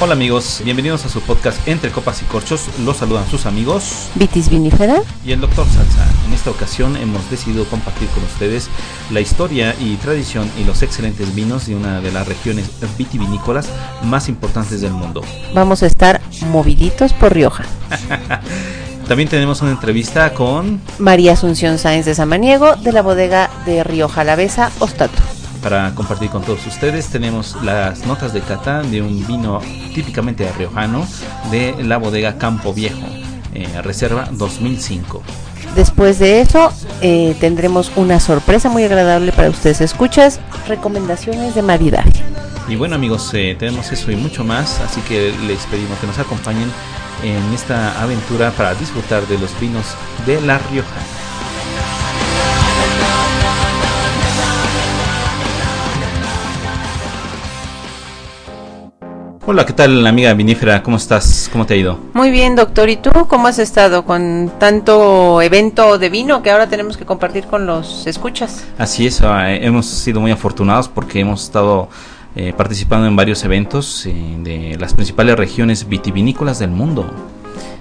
Hola amigos, bienvenidos a su podcast Entre Copas y Corchos. Los saludan sus amigos Vitis Vinifera y el Dr. Salsa. En esta ocasión hemos decidido compartir con ustedes la historia y tradición y los excelentes vinos de una de las regiones vitivinícolas más importantes del mundo. Vamos a estar moviditos por Rioja. También tenemos una entrevista con María Asunción Sáenz de Samaniego de la bodega de Rioja Alavesa, Ostato para compartir con todos ustedes. Tenemos las notas de cata de un vino típicamente riojano de la bodega Campo Viejo, eh, Reserva 2005. Después de eso eh, tendremos una sorpresa muy agradable para ustedes. Escuchas recomendaciones de maridaje. Y bueno amigos, eh, tenemos eso y mucho más, así que les pedimos que nos acompañen en esta aventura para disfrutar de los vinos de La Rioja. Hola, ¿qué tal amiga vinífera? ¿Cómo estás? ¿Cómo te ha ido? Muy bien, doctor. ¿Y tú cómo has estado con tanto evento de vino que ahora tenemos que compartir con los escuchas? Así es, ah, hemos sido muy afortunados porque hemos estado eh, participando en varios eventos eh, de las principales regiones vitivinícolas del mundo.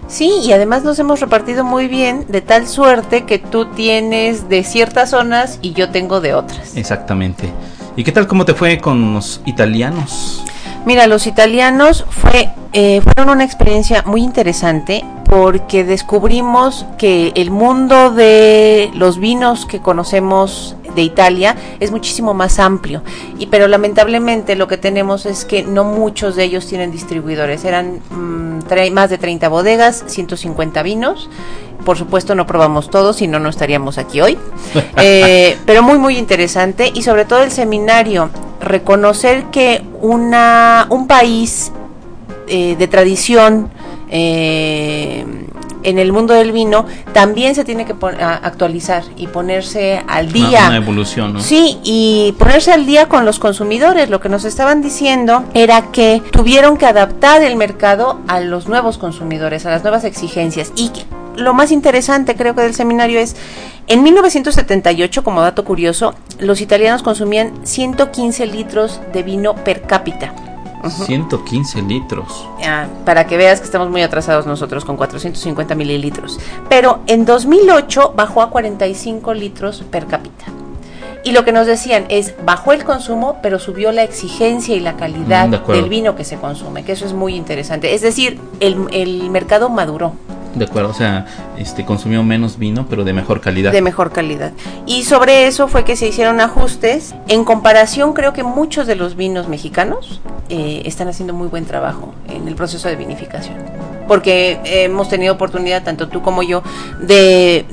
Sí, y además nos hemos repartido muy bien, de tal suerte que tú tienes de ciertas zonas y yo tengo de otras. Exactamente. ¿Y qué tal cómo te fue con los italianos? Mira, los italianos fue, eh, fueron una experiencia muy interesante porque descubrimos que el mundo de los vinos que conocemos de Italia es muchísimo más amplio. Y pero lamentablemente lo que tenemos es que no muchos de ellos tienen distribuidores. Eran mm, más de 30 bodegas 150 vinos. Por supuesto no probamos todos, si no, no estaríamos aquí hoy. Eh, pero muy, muy interesante. Y sobre todo el seminario, reconocer que una, un país eh, de tradición eh, en el mundo del vino también se tiene que actualizar y ponerse al día. Una, evolución, ¿no? Sí, y ponerse al día con los consumidores. Lo que nos estaban diciendo era que tuvieron que adaptar el mercado a los nuevos consumidores, a las nuevas exigencias y lo más interesante creo que del seminario es, en 1978, como dato curioso, los italianos consumían 115 litros de vino per cápita. 115 litros. para que veas que estamos muy atrasados nosotros con 450 mililitros. Pero en 2008 bajó a 45 litros per cápita. Y lo que nos decían es, bajó el consumo, pero subió la exigencia y la calidad mm, del vino que se consume, que eso es muy interesante. Es decir, el, el mercado maduró. De acuerdo, o sea, este consumió menos vino, pero de mejor calidad. De mejor calidad. Y sobre eso fue que se hicieron ajustes. En comparación, creo que muchos de los vinos mexicanos eh, están haciendo muy buen trabajo en el proceso de vinificación. Porque hemos tenido oportunidad, tanto tú como yo, de,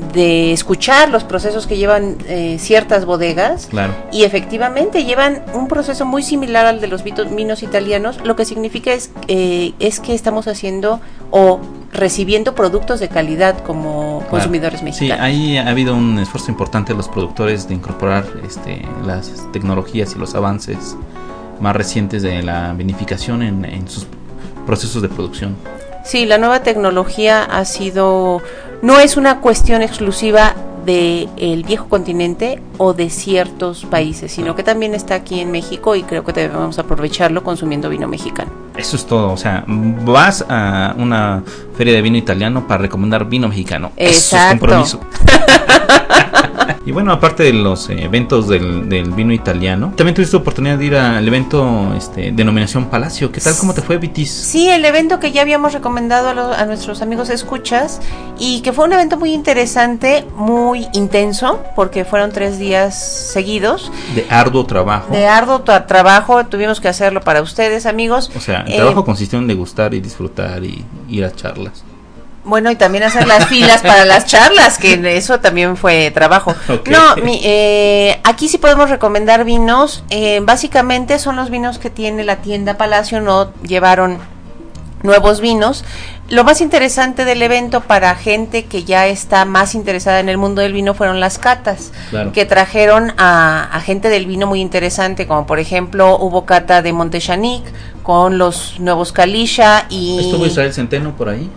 escuchar los procesos que llevan eh, ciertas bodegas. Claro. Y efectivamente llevan un proceso muy similar al de los vinos italianos. Lo que significa es, eh, es que estamos haciendo o recibiendo productos de calidad como consumidores mexicanos. Sí, ahí ha habido un esfuerzo importante de los productores de incorporar este, las tecnologías y los avances más recientes de la vinificación en, en sus procesos de producción. Sí, la nueva tecnología ha sido, no es una cuestión exclusiva del el viejo continente o de ciertos países, sino que también está aquí en México y creo que debemos aprovecharlo consumiendo vino mexicano. Eso es todo, o sea, vas a una feria de vino italiano para recomendar vino mexicano. Eso es compromiso. y bueno, aparte de los eventos del, vino italiano, también tuviste oportunidad de ir al evento este, Denominación Palacio. ¿Qué tal? ¿Cómo te fue, Vitis? Sí, el evento que ya habíamos recomendado a, a nuestros amigos escuchas y que fue un evento muy interesante, muy intenso, porque fueron tres días seguidos. De arduo trabajo. De arduo trabajo, tuvimos que hacerlo para ustedes, amigos. O sea, el trabajo eh, consistió en degustar y disfrutar y ir a charlas. Bueno, y también hacer las filas para las charlas, que eso también fue trabajo. No, eh, aquí sí podemos recomendar vinos. Eh, básicamente son los vinos que tiene la tienda Palacio, no llevaron nuevos vinos. Lo más interesante del evento para gente que ya está más interesada en el mundo del vino fueron las catas, que trajeron a, gente del vino muy interesante, como por ejemplo hubo cata de Montechanic con los nuevos Calisha y... ¿Estuvo Israel Centeno por ahí?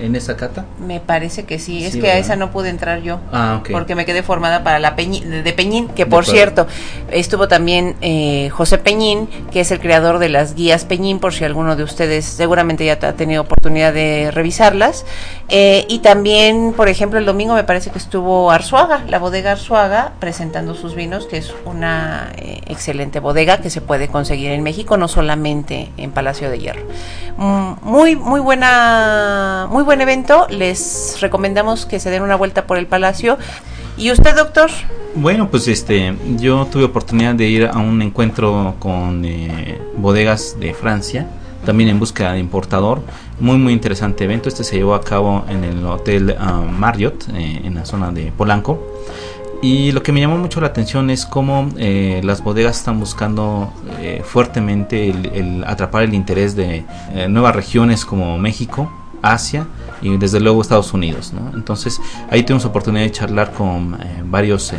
En esa cata? Me parece que sí, es Sí, que a esa no pude entrar yo. Ah. Porque me quedé formada para la Peñi- de Peñín, que por cierto, estuvo también eh, José Peñín, que es el creador de las guías Peñín, por si alguno de ustedes seguramente ya ha tenido oportunidad de revisarlas. Eh, y también, por ejemplo, el domingo me parece que estuvo Arzuaga, la bodega Arzuaga, presentando sus vinos, que es una eh, excelente bodega que se puede conseguir en México, no solamente en Palacio de Hierro. Mm, Muy, muy buena, muy buen evento. Les recomendamos que se den una vuelta por el Palacio. ¿Y usted, doctor? Bueno, pues este, yo tuve oportunidad de ir a un encuentro con eh, bodegas de Francia, también en búsqueda de importador. Muy, muy interesante evento. Este se llevó a cabo en el Hotel ah, Marriott, eh, en la zona de Polanco. Y lo que me llamó mucho la atención es cómo eh, las bodegas están buscando eh, fuertemente el, atrapar el interés de eh, nuevas regiones como México, Asia y desde luego Estados Unidos. ¿no? Entonces ahí tuvimos oportunidad de charlar con eh, varios eh,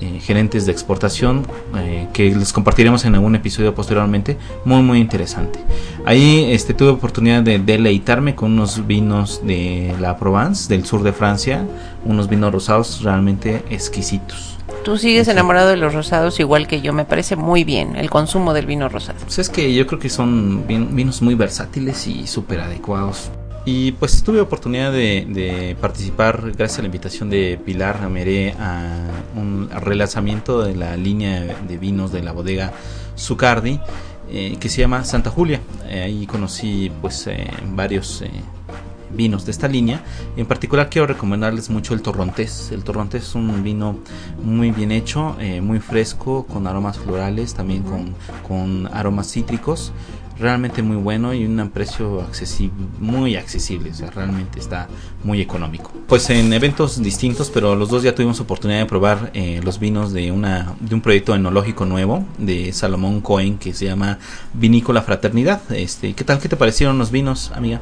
eh, gerentes de exportación eh, que les compartiremos en algún episodio posteriormente. Muy muy interesante. Ahí este, tuve oportunidad de deleitarme con unos vinos de la Provence, del sur de Francia, unos vinos rosados realmente exquisitos. Tú sigues Sí. enamorado de los rosados igual que yo. Me parece muy bien el consumo del vino rosado. Pues es que yo creo que son vin- vinos muy versátiles y súper adecuados. Y pues tuve oportunidad de, de participar, gracias a la invitación de Pilar Meré, a un relanzamiento de la línea de vinos de la bodega Zucardi, eh, que se llama Santa Julia. Eh, ahí conocí pues eh, varios eh, vinos de esta línea. En particular quiero recomendarles mucho el Torrontés. El Torrontés es un vino muy bien hecho, eh, muy fresco, con aromas florales, también con, con aromas cítricos. Realmente muy bueno y un precio accesible, muy accesible, o sea, realmente está muy económico. Pues en eventos distintos, pero los dos ya tuvimos oportunidad de probar eh, los vinos de una de un proyecto enológico nuevo de Salomón Cohen que se llama Vinícola Fraternidad. Este, ¿qué tal? ¿Qué te parecieron los vinos, amiga?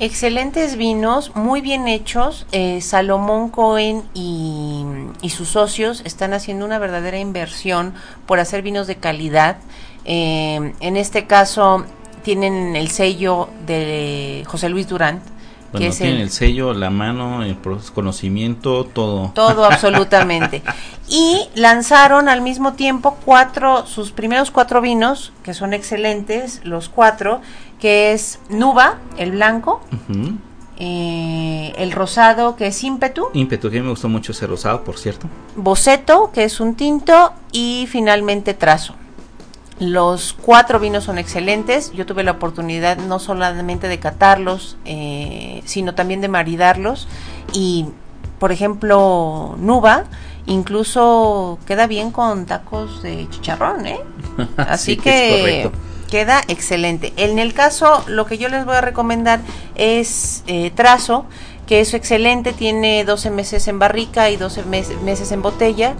Excelentes vinos, muy bien hechos. Eh, Salomón Cohen y, sus socios están haciendo una verdadera inversión por hacer vinos de calidad. Eh, en este caso tienen el sello de José Luis Durán, Bueno, es tienen el, el sello, la mano, el conocimiento, todo. todo absolutamente. Y lanzaron al mismo tiempo cuatro, sus primeros cuatro vinos, que son excelentes, los cuatro, que es Nuba, el blanco, eh, el rosado, que es ímpetu, Ímpetu, que a mí me gustó mucho ese rosado, por cierto. boceto, que es un tinto, y finalmente trazo. Los cuatro vinos son excelentes. Yo tuve la oportunidad no solamente de catarlos, eh, sino también de maridarlos. Y, por ejemplo, Nuba incluso queda bien con tacos de chicharrón, ¿eh? Así Sí, que es queda excelente. En el caso, lo que yo les voy a recomendar es eh, trazo, que es excelente, tiene 12 meses en barrica y 12 mes- meses en botella,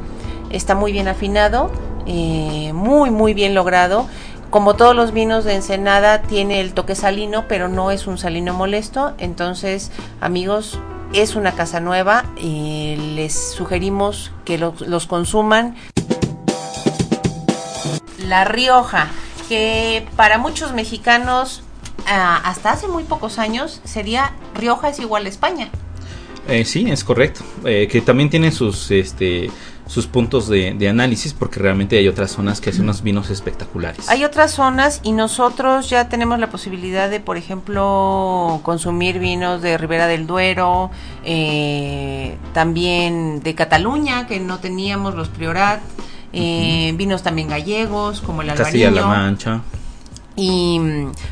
está muy bien afinado, eh, muy muy bien logrado. Como todos los vinos de Ensenada, tiene el toque salino, pero no es un salino molesto. Entonces, amigos, es una casa nueva y les sugerimos que los, consuman. La Rioja, que para muchos mexicanos, ah, hasta hace muy pocos años, sería Rioja es igual a España. Eh, sí, es correcto. Eh, que también tiene sus, este, sus puntos de, de análisis, porque realmente hay otras zonas que hacen unos vinos espectaculares. Hay otras zonas y nosotros ya tenemos la posibilidad de, por ejemplo, consumir vinos de Ribera del Duero, eh, también de Cataluña, que no teníamos los Priorat, eh, vinos también gallegos, como el Castilla-La. Mancha. Y,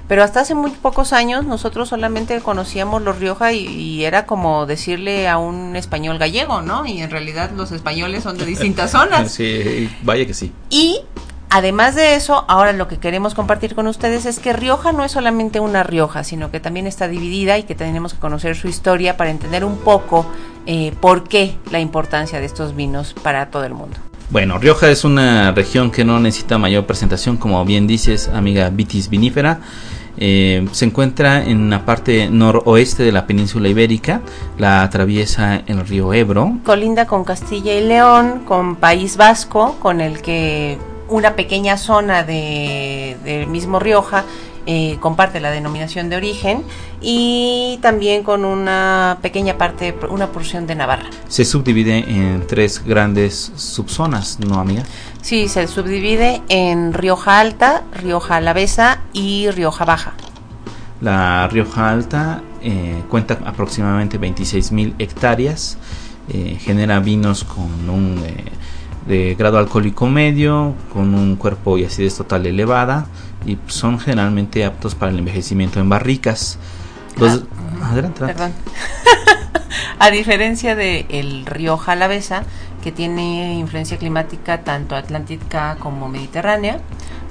pero hasta hace muy pocos años nosotros solamente conocíamos los Rioja y, y era como decirle a un español gallego, ¿no? Y en realidad los españoles son de distintas zonas. Sí, vaya que sí. Y además de eso, ahora lo que queremos compartir con ustedes es que Rioja no es solamente una Rioja, sino que también está dividida y que tenemos que conocer su historia para entender un poco eh, por qué la importancia de estos vinos para todo el mundo. Bueno, Rioja es una región que no necesita mayor presentación, como bien dices, amiga Vitis vinífera. Eh, se encuentra en la parte noroeste de la península ibérica, la atraviesa el río Ebro. Colinda con Castilla y León, con País Vasco, con el que una pequeña zona de, del mismo Rioja eh, comparte la denominación de origen y también con una pequeña parte, una porción de Navarra. Se subdivide en tres grandes subzonas, ¿no, amiga? Sí, se subdivide en Rioja Alta, Rioja Alavesa y Rioja Baja. La Rioja Alta eh, cuenta aproximadamente 26.000 hectáreas, eh, genera vinos con un de grado alcohólico medio, con un cuerpo y acidez total elevada y son generalmente aptos para el envejecimiento en barricas. Ah, adelante, Perdón. A diferencia del el río Jalavesa, que tiene influencia climática tanto atlántica como mediterránea,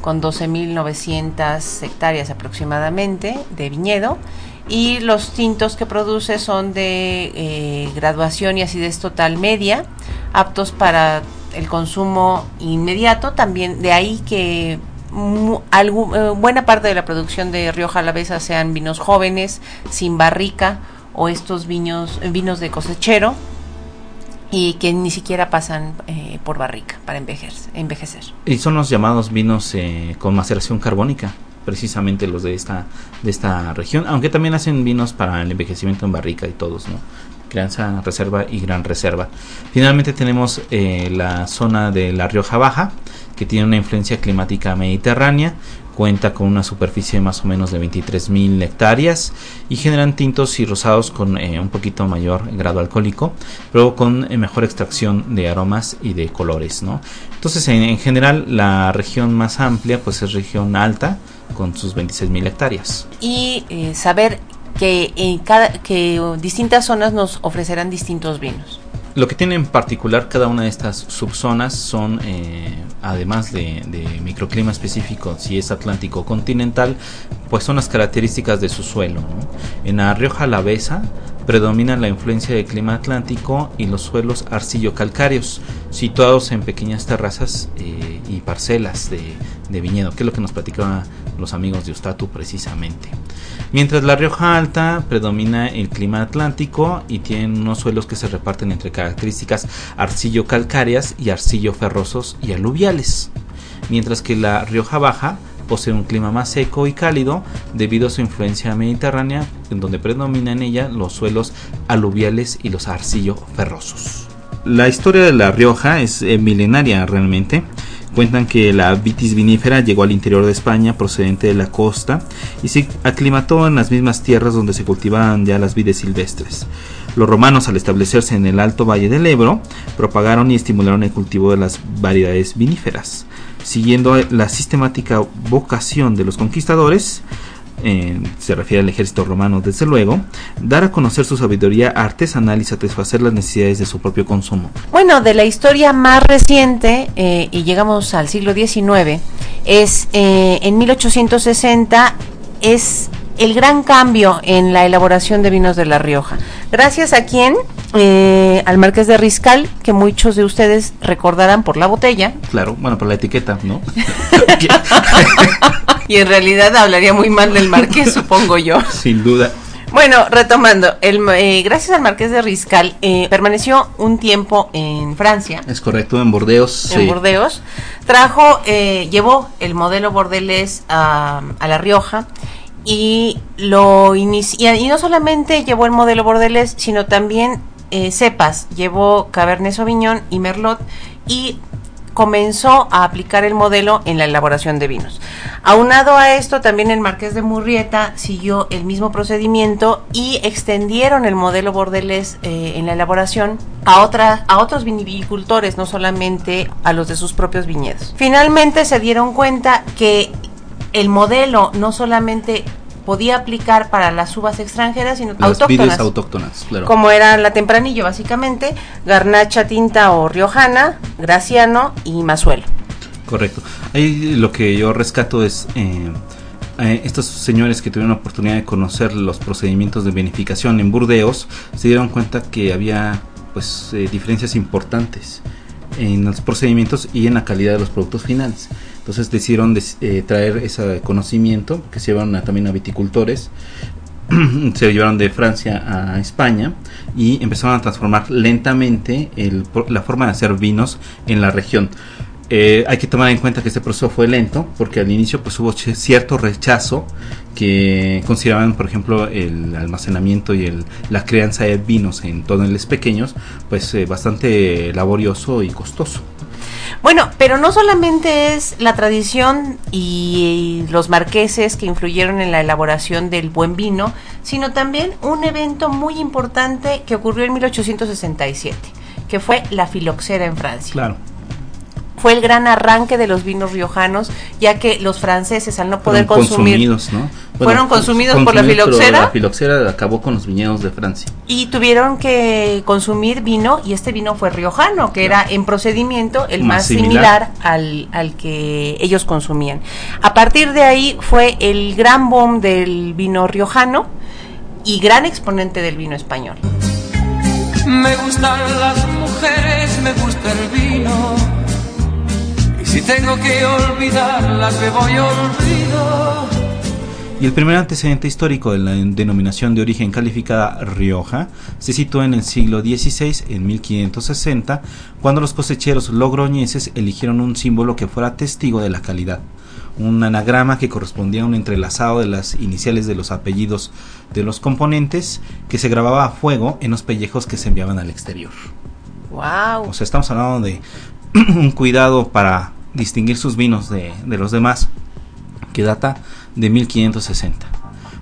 con 12.900 hectáreas aproximadamente de viñedo, y los tintos que produce son de eh, graduación y acidez total media, aptos para el consumo inmediato, también de ahí que eh, buena parte de la producción de Rioja Alavesa sean vinos jóvenes, sin barrica o estos vinos, vinos de cosechero y que ni siquiera pasan eh, por barrica para envejecer, envejecer. Y son los llamados vinos eh, con maceración carbónica, precisamente los de esta, de esta región, aunque también hacen vinos para el envejecimiento en barrica y todos, ¿no? Crianza reserva y gran reserva. Finalmente tenemos eh, la zona de la Rioja Baja, que tiene una influencia climática mediterránea, cuenta con una superficie más o menos de 23.000 hectáreas y generan tintos y rosados con eh, un poquito mayor grado alcohólico, pero con eh, mejor extracción de aromas y de colores. ¿no? Entonces, en, general, la región más amplia pues es región alta con sus 26.000 hectáreas. Y saber que, en cada, que distintas zonas nos ofrecerán distintos vinos. Lo que tiene en particular cada una de estas subzonas son, eh, además de, microclima específico, si es atlántico o continental, pues son las características de su suelo. En la Rioja Alavesa predomina la influencia del clima atlántico y los suelos arcillo-calcáreos, situados en pequeñas terrazas eh, y parcelas de, viñedo, que es lo que nos platicaban los amigos de Ustatu precisamente. Mientras la Rioja Alta predomina el clima atlántico y tiene unos suelos que se reparten entre características arcillo-calcáreas y arcillo-ferrosos y aluviales. Mientras que la Rioja Baja posee un clima más seco y cálido debido a su influencia mediterránea, en donde predominan en ella los suelos aluviales y los arcillo-ferrosos. La historia de La Rioja es eh, milenaria realmente. Cuentan que la vitis vinífera llegó al interior de España procedente de la costa y se aclimató en las mismas tierras donde se cultivaban ya las vides silvestres. Los romanos al establecerse en el alto valle del Ebro propagaron y estimularon el cultivo de las variedades viníferas. Siguiendo la sistemática vocación de los conquistadores, se refiere al ejército romano desde luego, dar a conocer su sabiduría artesanal y satisfacer las necesidades de su propio consumo. Bueno, de la historia más reciente, eh, y llegamos al siglo XIX, es eh, en 1860, es el gran cambio en la elaboración de vinos de La Rioja. Gracias a quién? Eh, al Marqués de Riscal, que muchos de ustedes recordarán por la botella. Claro, bueno, por la etiqueta, ¿no? y en realidad hablaría muy mal del Marqués, supongo yo. Sin duda. Bueno, retomando, el, eh, gracias al Marqués de Riscal, eh, permaneció un tiempo en Francia. Es correcto, en Bordeos. En Bordeos. Trajo, llevó el modelo bordelés a, a La Rioja y lo y no solamente llevó el modelo bordelés, sino también eh, cepas, llevó Cabernet Sauvignon y Merlot y comenzó a aplicar el modelo en la elaboración de vinos. Aunado a esto, también el Marqués de Murrieta siguió el mismo procedimiento y extendieron el modelo bordelés eh, en la elaboración a, a otros vinicultores, no solamente a los de sus propios viñedos. Finalmente se dieron cuenta que el modelo no solamente podía aplicar para las uvas extranjeras, sino las autóctonas, autóctonas claro. como era la tempranillo básicamente, garnacha tinta o riojana, graciano y mazuelo. Correcto. Ahí lo que yo rescato es eh, eh, estos señores que tuvieron la oportunidad de conocer los procedimientos de vinificación en Burdeos se dieron cuenta que había pues eh, diferencias importantes en los procedimientos y en la calidad de los productos finales. Entonces decidieron eh, traer ese conocimiento que se llevaron también a viticultores, se llevaron de Francia a España y empezaron a transformar lentamente la forma de hacer vinos en la región. Eh, hay que tomar en cuenta que este proceso fue lento porque al inicio pues hubo cierto rechazo que consideraban por ejemplo el almacenamiento y el, la crianza de vinos en tonelales pequeños pues eh, bastante laborioso y costoso. Bueno, pero no solamente es la tradición y, los marqueses que influyeron en la elaboración del buen vino, sino también un evento muy importante que ocurrió en 1867, que fue la filoxera en Francia. Claro fue el gran arranque de los vinos riojanos, ya que los franceses al no poder consumir consumidos, ¿no? fueron consumidos, por la filoxera. La filoxera acabó con los viñedos de Francia. Y tuvieron que consumir vino y este vino fue riojano, que era en procedimiento el más, similar, al, al que ellos consumían. A partir de ahí fue el gran boom del vino riojano y gran exponente del vino español. Me gustan las mujeres, me gusta el vino si tengo que olvidarlas, me voy olvido. Y el primer antecedente histórico de la denominación de origen calificada Rioja se situó en el siglo XVI, en 1560, cuando los cosecheros logroñeses eligieron un símbolo que fuera testigo de la calidad, un anagrama que correspondía a un entrelazado de las iniciales de los apellidos de los componentes que se grababa a fuego en los pellejos que se enviaban al exterior. Wow. O sea, estamos hablando de un cuidado para distinguir sus vinos de, los demás, que data de 1560.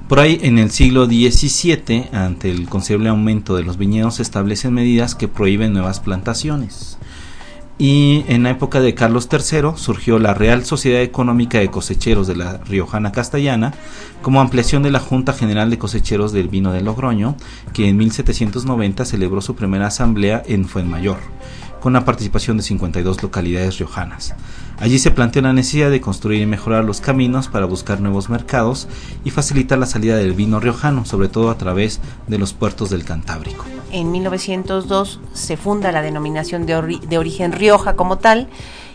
Por ahí en el siglo XVII, ante el considerable aumento de los viñedos, se establecen medidas que prohíben nuevas plantaciones. Y en la época de Carlos III surgió la Real Sociedad Económica de Cosecheros de la Riojana Castellana como ampliación de la Junta General de Cosecheros del Vino de Logroño, que en 1790 celebró su primera asamblea en Fuenmayor con la participación de 52 localidades riojanas. Allí se planteó la necesidad de construir y mejorar los caminos para buscar nuevos mercados y facilitar la salida del vino riojano, sobre todo a través de los puertos del Cantábrico. En 1902 se funda la denominación de, de origen Rioja como tal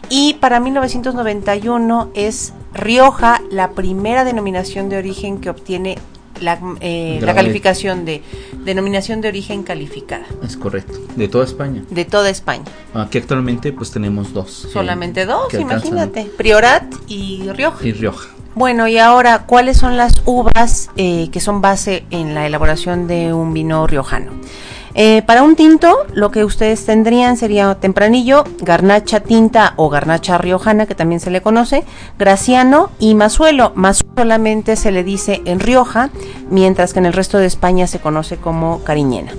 y para 1991 es Rioja la primera denominación de origen que obtiene la, eh, la calificación de denominación de origen calificada. Es correcto, de toda España. De toda España. Aquí actualmente pues tenemos dos. Solamente dos, imagínate. Priorat y Rioja. Y Rioja. Bueno, y ahora, ¿cuáles son las uvas eh, que son base en la elaboración de un vino riojano? Eh, para un tinto, lo que ustedes tendrían sería tempranillo, garnacha tinta o garnacha riojana, que también se le conoce, graciano y mazuelo. Más solamente se le dice en Rioja, mientras que en el resto de España se conoce como cariñena.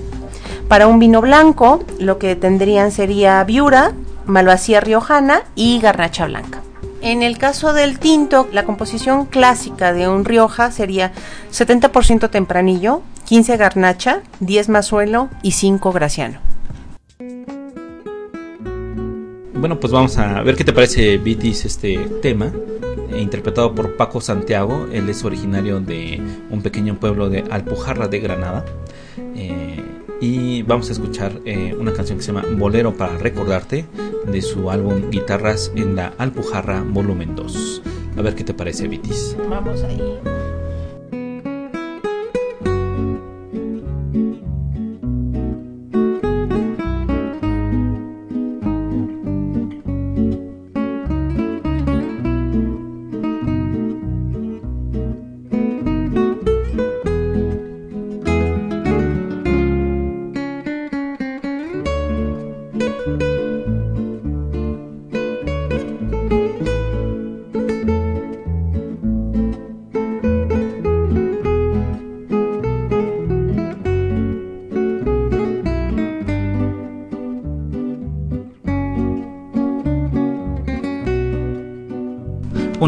Para un vino blanco, lo que tendrían sería viura, malvasía riojana y garnacha blanca. En el caso del tinto, la composición clásica de un Rioja sería 70% tempranillo, 15 garnacha, 10 mazuelo y 5 graciano. Bueno, pues vamos a ver qué te parece, Vitis, este tema, eh, interpretado por Paco Santiago. Él es originario de un pequeño pueblo de Alpujarra de Granada. Eh, y vamos a escuchar eh, una canción que se llama Bolero para recordarte de su álbum Guitarras en la Alpujarra Volumen 2. A ver qué te parece, Vitis. Vamos ahí.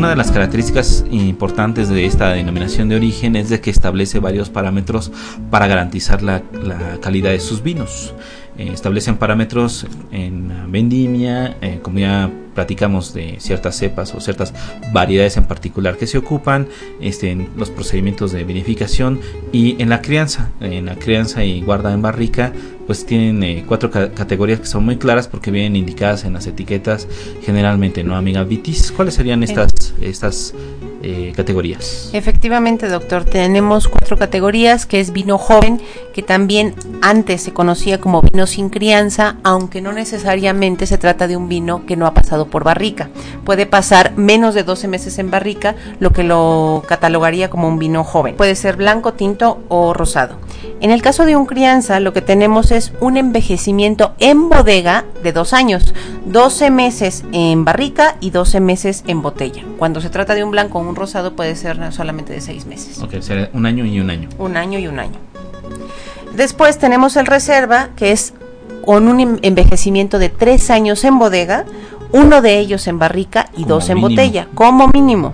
Una de las características importantes de esta denominación de origen es de que establece varios parámetros para garantizar la, calidad de sus vinos. Eh, establecen parámetros en vendimia, eh, como ya platicamos de ciertas cepas o ciertas variedades en particular que se ocupan, este, en los procedimientos de vinificación y en la crianza. En la crianza y guarda en barrica, pues tienen eh, cuatro categorías que son muy claras porque vienen indicadas en las etiquetas generalmente, ¿no, amiga Vitis? ¿Cuáles serían estas, estas eh, categorías. Efectivamente, doctor, tenemos cuatro categorías, que es vino joven, que también antes se conocía como vino sin crianza, aunque no necesariamente se trata de un vino que no ha pasado por barrica. Puede pasar menos de 12 meses en barrica, lo que lo catalogaría como un vino joven. Puede ser blanco, tinto o rosado. En el caso de un crianza, lo que tenemos es un envejecimiento en bodega de dos años, 12 meses en barrica y 12 meses en botella. Cuando se trata de un blanco un rosado puede ser solamente de seis meses. Ok, será un año y un año. Un año y un año. Después tenemos el reserva, que es con un envejecimiento de tres años en bodega, uno de ellos en barrica y Como dos en mínimo. botella, como mínimo.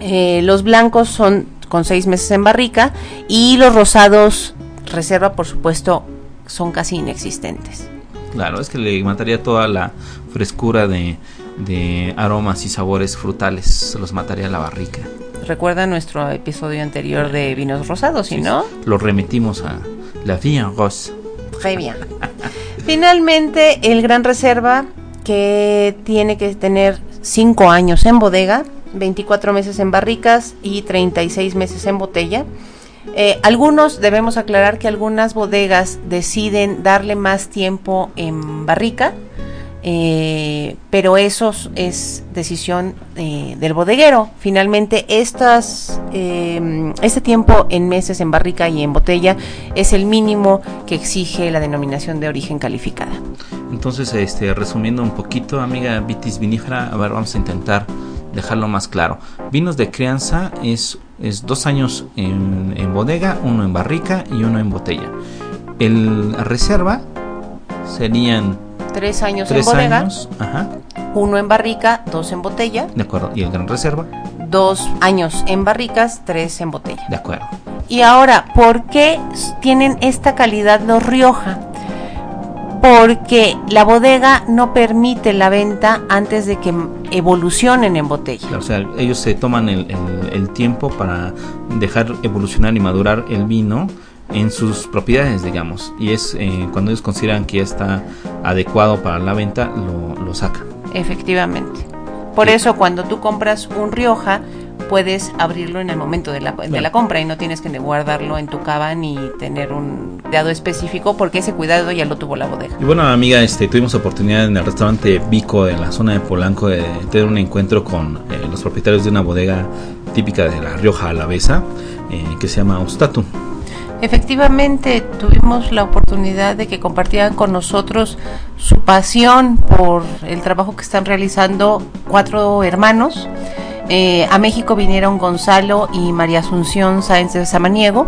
Eh, los blancos son con seis meses en barrica y los rosados reserva, por supuesto, son casi inexistentes. Claro, es que le mataría toda la frescura de, de aromas y sabores frutales, se los mataría a la barrica. Recuerda nuestro episodio anterior de vinos rosados, ¿sí Sí, no? Lo remitimos a la Vía Rose. Très bien. Finalmente, el Gran Reserva, que tiene que tener 5 años en bodega, 24 meses en barricas y 36 meses en botella. Eh, algunos, debemos aclarar que algunas bodegas deciden darle más tiempo en barrica, eh, pero eso es- decisión eh, del bodeguero. Finalmente, estas, eh, este tiempo en meses en barrica y en botella es el mínimo que exige la denominación de origen calificada. Entonces, este, resumiendo un poquito, amiga Vitis vinífera, a ver, vamos a intentar dejarlo más claro. Vinos de crianza es, es dos años en, en bodega, uno en barrica y uno en botella. El reserva serían Tres años tres en bodega, años, ajá, uno en barrica, dos en botella, de acuerdo, y el gran reserva, dos años en barricas, tres en botella. de acuerdo. Y ahora, ¿por qué tienen esta calidad los Rioja? Porque la bodega no permite la venta antes de que evolucionen en botella. O sea, ellos se toman el, el- el tiempo para dejar evolucionar y madurar el vino en sus propiedades, digamos. Y es eh, cuando ellos consideran que ya está adecuado para la venta, lo, lo sacan. Efectivamente. Por Sí. eso cuando tú compras un Rioja, puedes abrirlo en el momento de la, de Claro. la compra y no tienes que guardarlo en tu cava ni tener un cuidado específico porque ese cuidado ya lo tuvo la bodega. Y bueno, amiga, este, tuvimos oportunidad en el restaurante Vico, en la zona de Polanco, de tener un encuentro con eh, los propietarios de una bodega típica de La Rioja Alavesa, eh, que se llama Ostatu. Efectivamente, tuvimos la oportunidad de que compartieran con nosotros su pasión por el trabajo que están realizando cuatro hermanos. Eh, a México vinieron Gonzalo y María Asunción Sáenz de Samaniego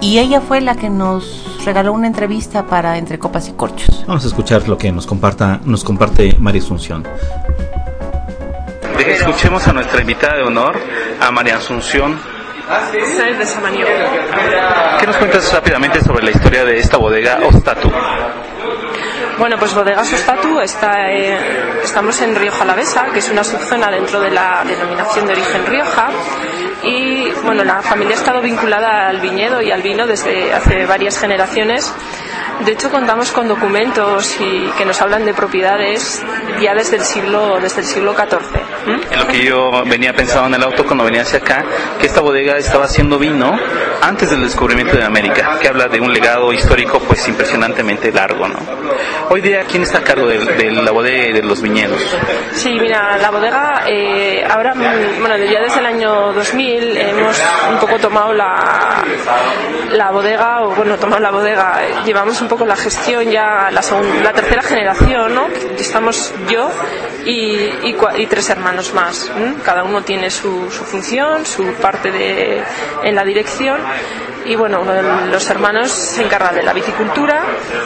y ella fue la que nos regaló una entrevista para Entre Copas y Corchos. Vamos a escuchar lo que nos comparta, nos comparte María Asunción. Escuchemos a nuestra invitada de honor, a María Asunción. ¿Qué nos cuentas rápidamente sobre la historia de esta bodega Ostatu? Bueno, pues Bodegas Ostatu está, eh, estamos en Rioja Alavesa, que es una subzona dentro de la denominación de origen Rioja. Y bueno, la familia ha estado vinculada al viñedo y al vino desde hace varias generaciones. De hecho, contamos con documentos y que nos hablan de propiedades ya desde el siglo, desde el siglo XIV. ¿m? En lo que yo venía pensando en el auto cuando venía hacia acá, que esta bodega estaba haciendo vino antes del descubrimiento de América, que habla de un legado histórico pues impresionantemente largo, ¿no? Hoy día, ¿quién está a cargo de, la bodega y de los viñedos? Sí, mira, la bodega, eh, ahora, mm, bueno, ya desde el año 2000 hemos un poco tomado la, la bodega, o bueno, tomado la bodega, llevamos un poco la gestión ya, la, la tercera generación, ¿no? Estamos yo y, y, y tres hermanos más. ¿m? Cada uno tiene su, su función, su parte de, en la dirección. Y bueno, uno de los hermanos se encarga de la viticultura,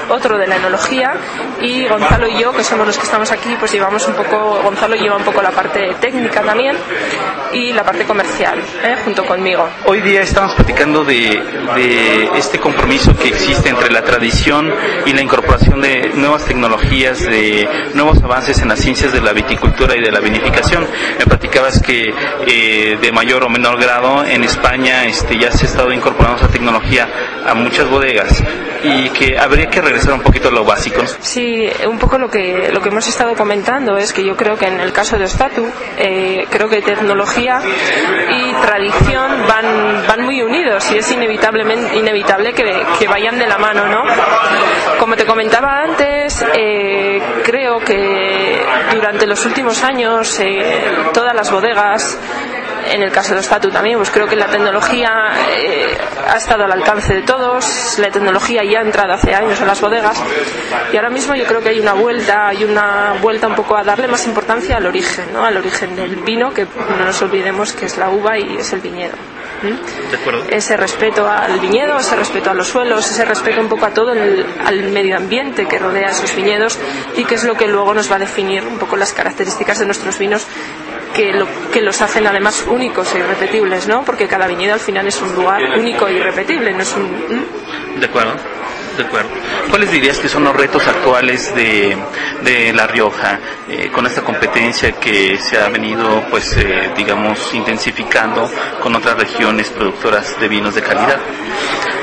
otro de la enología y Gonzalo y yo, que somos los que estamos aquí, pues llevamos un poco, Gonzalo lleva un poco la parte técnica también y la parte comercial, ¿eh? junto conmigo. Hoy día estamos platicando de, de este compromiso que existe entre la tradición y la incorporación de nuevas tecnologías, de nuevos avances en las ciencias de la viticultura y de la vinificación. Me platicabas que eh, de mayor o menor grado en España este, ya se ha estado incorporando esa tecnología. a muchas bodegas y que habría que regresar un poquito a lo básico. Sí, un poco lo que, lo que hemos estado comentando es que yo creo que en el caso de Ostatu, eh, creo que tecnología y tradición van, van muy unidos y es inevitablemente, inevitable que, que vayan de la mano, ¿no? Como te comentaba antes, eh, creo que durante los últimos años eh, todas las bodegas en el caso de Statu también, pues creo que la tecnología eh, ha estado al alcance de todos, la tecnología ya ha entrado hace años en las bodegas y ahora mismo yo creo que hay una vuelta, hay una vuelta un poco a darle más importancia al origen, ¿no? al origen del vino, que no nos olvidemos que es la uva y es el viñedo. Ese respeto al viñedo, ese respeto a los suelos, ese respeto un poco a todo el al medio ambiente que rodea esos viñedos y que es lo que luego nos va a definir un poco las características de nuestros vinos que, lo, que los hacen además únicos e irrepetibles, ¿no? Porque cada viñedo al final es un lugar único e irrepetible, no es un... De acuerdo. De acuerdo. ¿Cuáles dirías que son los retos actuales de, de La Rioja eh, con esta competencia que se ha venido, pues, eh, digamos, intensificando con otras regiones productoras de vinos de calidad?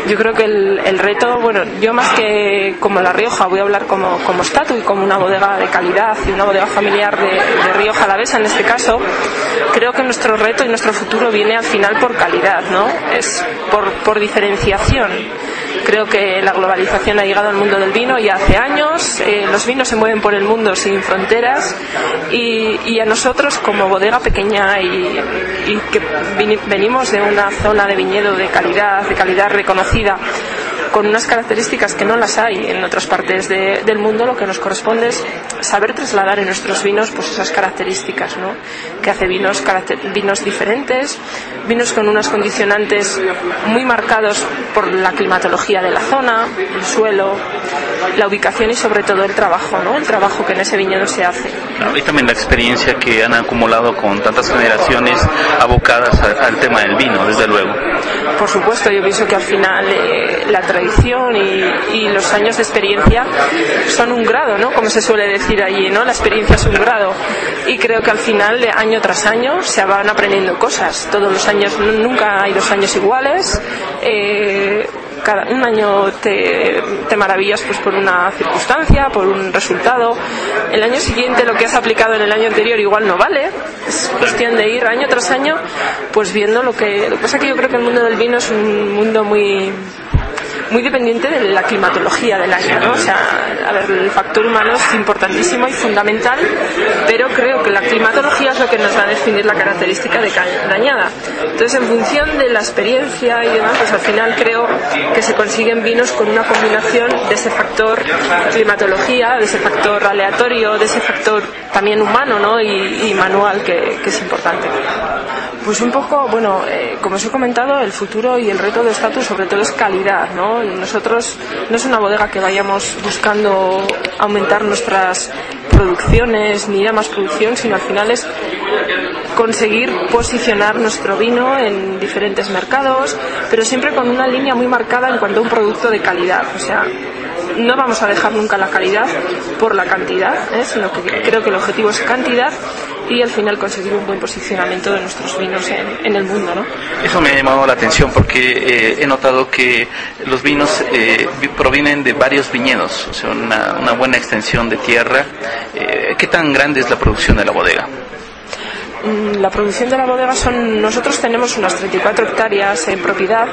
Yo creo que el, el, reto, bueno, yo más que como La Rioja, voy a hablar como, como Statu y como una bodega de calidad y una bodega familiar de, de Rioja Alavesa en este caso, creo que nuestro reto y nuestro futuro viene al final por calidad, ¿no? Es por, por diferenciación. Creo que la globalización ha llegado al mundo del vino ya hace años, eh, los vinos se mueven por el mundo sin fronteras. Y, y a nosotros como bodega pequeña y, y que venimos de una zona de viñedo de calidad, de calidad reconocida, con unas características que no las hay en otras partes de, del mundo, lo que nos corresponde es saber trasladar en nuestros vinos pues esas características, ¿no? Que hace vinos, vinos diferentes, vinos con unas condicionantes muy marcados por la climatología de la zona, el suelo, la ubicación y sobre todo el trabajo, ¿no? El trabajo que en ese viñedo se hace. y también la experiencia que han acumulado con tantas generaciones abocadas al tema del vino, desde luego. Por supuesto, yo pienso que al final eh, la tradición y, y, los años de experiencia son un grado, ¿no? Como se suele decir allí, ¿no? La experiencia es un grado. Y creo que al final, de año tras año, se van aprendiendo cosas. Todos los años, nunca hay dos años iguales. Eh, cada, un año te, te, maravillas pues por una circunstancia, por un resultado. El año siguiente lo que has aplicado en el año anterior igual no vale. Es cuestión de ir año tras año pues viendo lo que... Lo que pasa que yo creo que el mundo del vino es un mundo muy muy dependiente de la climatología del año. O sea, a ver, el factor humano es importantísimo y fundamental, pero creo que la climatología es lo que nos va a definir la característica de dañada. Entonces, en función de la experiencia y demás, pues al final creo que se consiguen vinos con una combinación de ese factor climatología, de ese factor aleatorio, de ese factor también humano, ¿no? Y, manual que es importante. Pues un poco, bueno, eh, como os he comentado, el futuro y el reto de estatus sobre todo es calidad, ¿no? Nosotros no es una bodega que vayamos buscando aumentar nuestras producciones ni ir a más producción, sino al final es conseguir posicionar nuestro vino en diferentes mercados, pero siempre con una línea muy marcada en cuanto a un producto de calidad. O sea, no vamos a dejar nunca la calidad por la cantidad, ¿eh? sino que creo que el objetivo es cantidad y al final conseguir un buen posicionamiento de nuestros vinos en, el mundo. ¿no? Eso me ha llamado la atención porque eh, he notado que los vinos eh, provienen de varios viñedos, o sea, una, una buena extensión de tierra. Eh, ¿Qué tan grande es la producción de la bodega? La producción de la bodega son nosotros tenemos unas 34 hectáreas en propiedad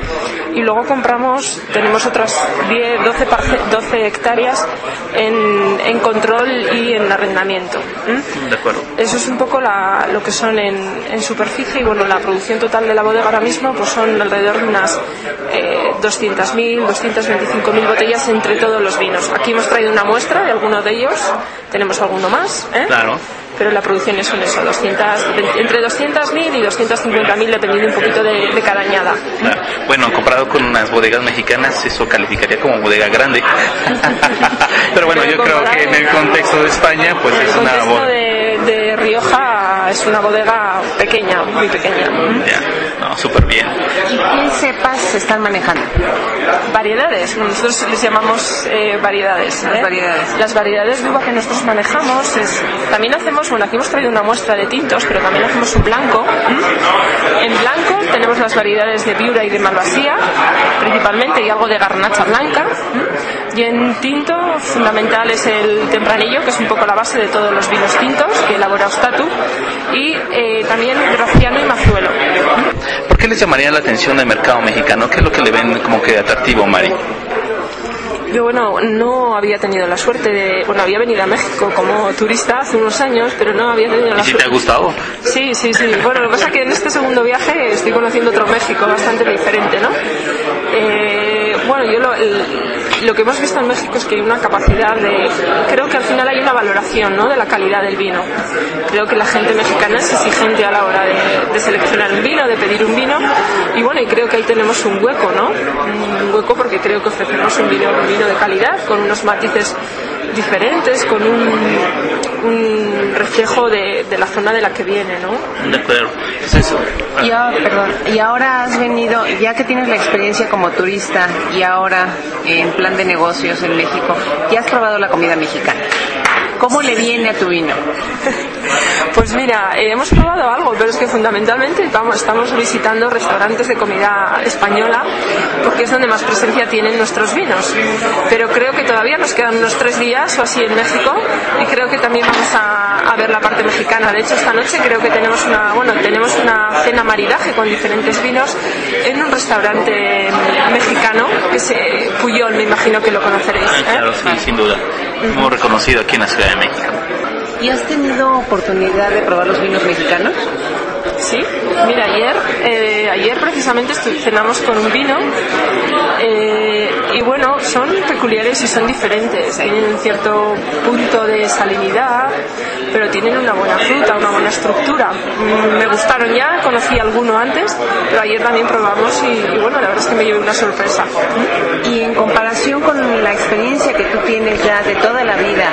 y luego compramos tenemos otras 10 12, 12 hectáreas en, en, control y en arrendamiento de acuerdo. Eso es un poco la, lo que son en, en, superficie y bueno la producción total de la bodega ahora mismo pues son alrededor de unas eh, 200.000 225.000 botellas entre todos los vinos. Aquí hemos traído una muestra de alguno de ellos tenemos alguno más ¿eh? claro pero la producción son eso, 200, entre 200.000 y 250.000 dependiendo un poquito de, de cada añada. Claro. Bueno, comparado con unas bodegas mexicanas, eso calificaría como bodega grande. pero bueno, pero yo creo que en el contexto de España, pues es una bodega. De, de Rioja es una bodega pequeña, muy pequeña. Ya, no, súper bien. ¿Y qué cepas se están manejando? Variedades, nosotros les llamamos eh, variedades, ¿eh? Las variedades. Las variedades de uva que nosotros manejamos es, también hacemos, bueno, aquí hemos traído una muestra de tintos, pero también hacemos un blanco. ¿Mm? En blanco tenemos las variedades de Viura y de Malvasía, principalmente, y algo de garnacha blanca. Y en tinto, fundamental es el tempranillo, que es un poco la base de todos los vinos tintos que elabora Ostatu, y eh, también graciano y mazuelo. ¿Por qué les llamaría la atención el mercado mexicano? ¿Qué es lo que le ven como que atractivo, Mari? Yo, bueno, no había tenido la suerte de. Bueno, había venido a México como turista hace unos años, pero no había tenido la ¿Y si suerte. te ha gustado? Sí, sí, sí. Bueno, lo que pasa es que en este segundo viaje estoy conociendo otro México bastante diferente, ¿no? Eh, bueno, yo lo, el- lo que hemos visto en México es que hay una capacidad de... Creo que al final hay una valoración, ¿no? De la calidad del vino. Creo que la gente mexicana es exigente a la hora de, seleccionar un vino, de pedir un vino. Y bueno, y creo que ahí tenemos un hueco, ¿no? Un hueco porque creo que ofrecemos un vino, un vino de calidad, con unos matices diferentes, con un, un reflejo de, de la zona de la que viene, ¿no? De acuerdo. Y ahora, perdón, y ahora has venido, ya que tienes la experiencia como turista y ahora en plan de negocios en México, ya has probado la comida mexicana. ¿Cómo le viene a tu vino? Pues mira, eh, hemos probado algo, pero es que fundamentalmente vamos, estamos visitando restaurantes de comida española porque es donde más presencia tienen nuestros vinos. Pero creo que todavía nos quedan unos tres días o así en México y creo que también vamos a, a ver la parte mexicana. De hecho, esta noche creo que tenemos una, bueno, tenemos una cena maridaje con diferentes vinos en un restaurante mexicano que se Puyol, me imagino que lo conoceréis. ah, ¿eh? claro, sí, sin duda. Muy reconocido aquí en la Ciudad de México. ¿Y has tenido oportunidad de probar los vinos mexicanos? Sí, mira, ayer, eh, ayer precisamente cenamos con un vino eh, y bueno, son peculiares y son diferentes. Tienen un cierto punto de salinidad, pero tienen una buena fruta, una buena estructura. Mm, Me gustaron ya, conocí alguno antes, pero ayer también probamos y, y bueno, la verdad es que me llevé una sorpresa. Y en comparación con la experiencia que tú tienes ya de toda la vida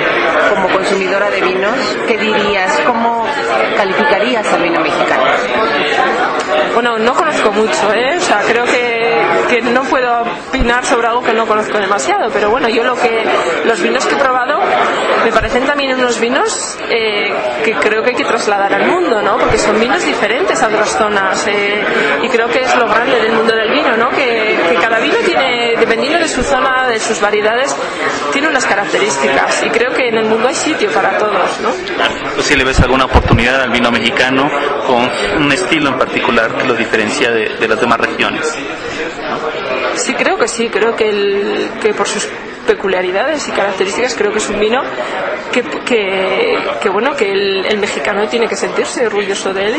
como consumidora de vinos, ¿qué dirías? ¿Cómo calificarías al vino mexicano? Bueno, no conozco mucho, ¿eh? O sea, creo que, que no puedo opinar sobre algo que no conozco demasiado, pero bueno, yo lo que, los vinos que he probado me parecen también unos vinos eh, que creo que hay que trasladar al mundo, ¿no? Porque son vinos diferentes a otras zonas eh, y creo que es lo grande del mundo del vino, ¿no? Que, cada vino tiene, dependiendo de su zona, de sus variedades, tiene unas características y creo que en el mundo sitio para todos, ¿no? ¿Tú sí le ves alguna oportunidad al vino mexicano con un estilo en particular que lo diferencia de, de las demás regiones? Sí, creo que sí, creo que, el, que por sus peculiaridades y características creo que es un vino que, que, que bueno, que el, el mexicano tiene que sentirse orgulloso de él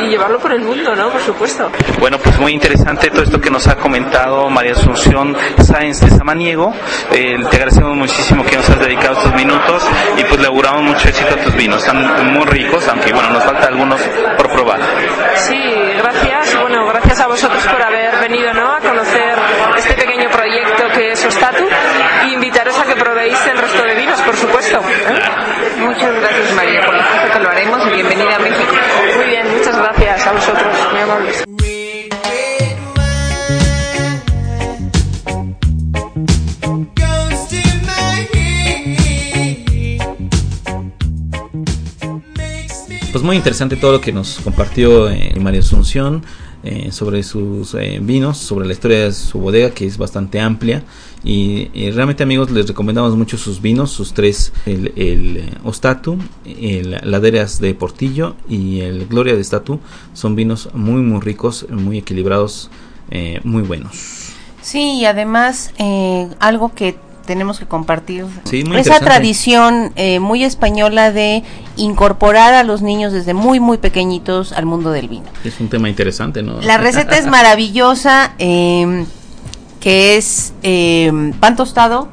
y, y llevarlo por el mundo, ¿no? Por supuesto. Bueno, pues muy interesante todo esto que nos ha comentado María Asunción Sáenz de Samaniego. Eh, te agradecemos muchísimo que nos has dedicado estos minutos y pues le auguramos mucho éxito a tus vinos. Están muy ricos, aunque bueno, nos falta algunos por probar. Sí, gracias. Bueno, gracias a vosotros por haber venido, ¿no? A conocer este pequeño proyecto que es Ostatu el resto de vinos, por supuesto. ¿eh? Muchas gracias María, por supuesto que lo haremos y bienvenida a México. Muy bien, muchas gracias a vosotros, muy amables. Pues muy interesante todo lo que nos compartió eh, María Asunción eh, sobre sus eh, vinos, sobre la historia de su bodega que es bastante amplia y, realmente amigos les recomendamos mucho sus vinos, sus tres, el, el Ostatu, el Laderas de Portillo y el Gloria de Estatu, son vinos muy muy ricos, muy equilibrados, eh, muy buenos. Sí, y además eh, algo que tenemos que compartir Sí, esa tradición eh, muy española de incorporar a los niños desde muy muy pequeñitos al mundo del vino. Es un tema interesante, ¿no? La receta es maravillosa, eh, que es eh, pan tostado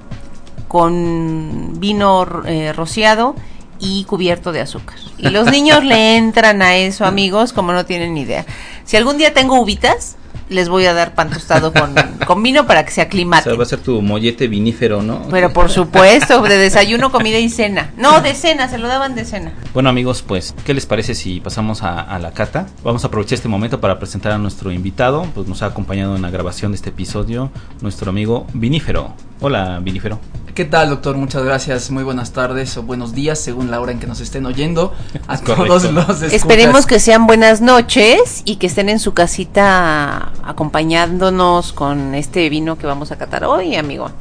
con vino eh, rociado y cubierto de azúcar. Y los niños le entran a eso, amigos, como no tienen ni idea. Si algún día tengo uvitas, les voy a dar pan tostado con, con vino para que se O sea, aclimaten. va a ser tu mollete vinífero, ¿no? Pero por supuesto, de desayuno, comida y cena. No, de cena, se lo daban de cena. Bueno amigos, pues, ¿qué les parece si pasamos a, a la cata? Vamos a aprovechar este momento para presentar a nuestro invitado, pues nos ha acompañado en la grabación de este episodio nuestro amigo Vinífero. Hola Vinífero. ¿Qué tal, doctor? Muchas gracias. Muy buenas tardes o buenos días, según la hora en que nos estén oyendo. A Es correcto. todos los escuchas. Esperemos que sean buenas noches y que estén en su casita acompañándonos con este vino que vamos a catar hoy, amigo.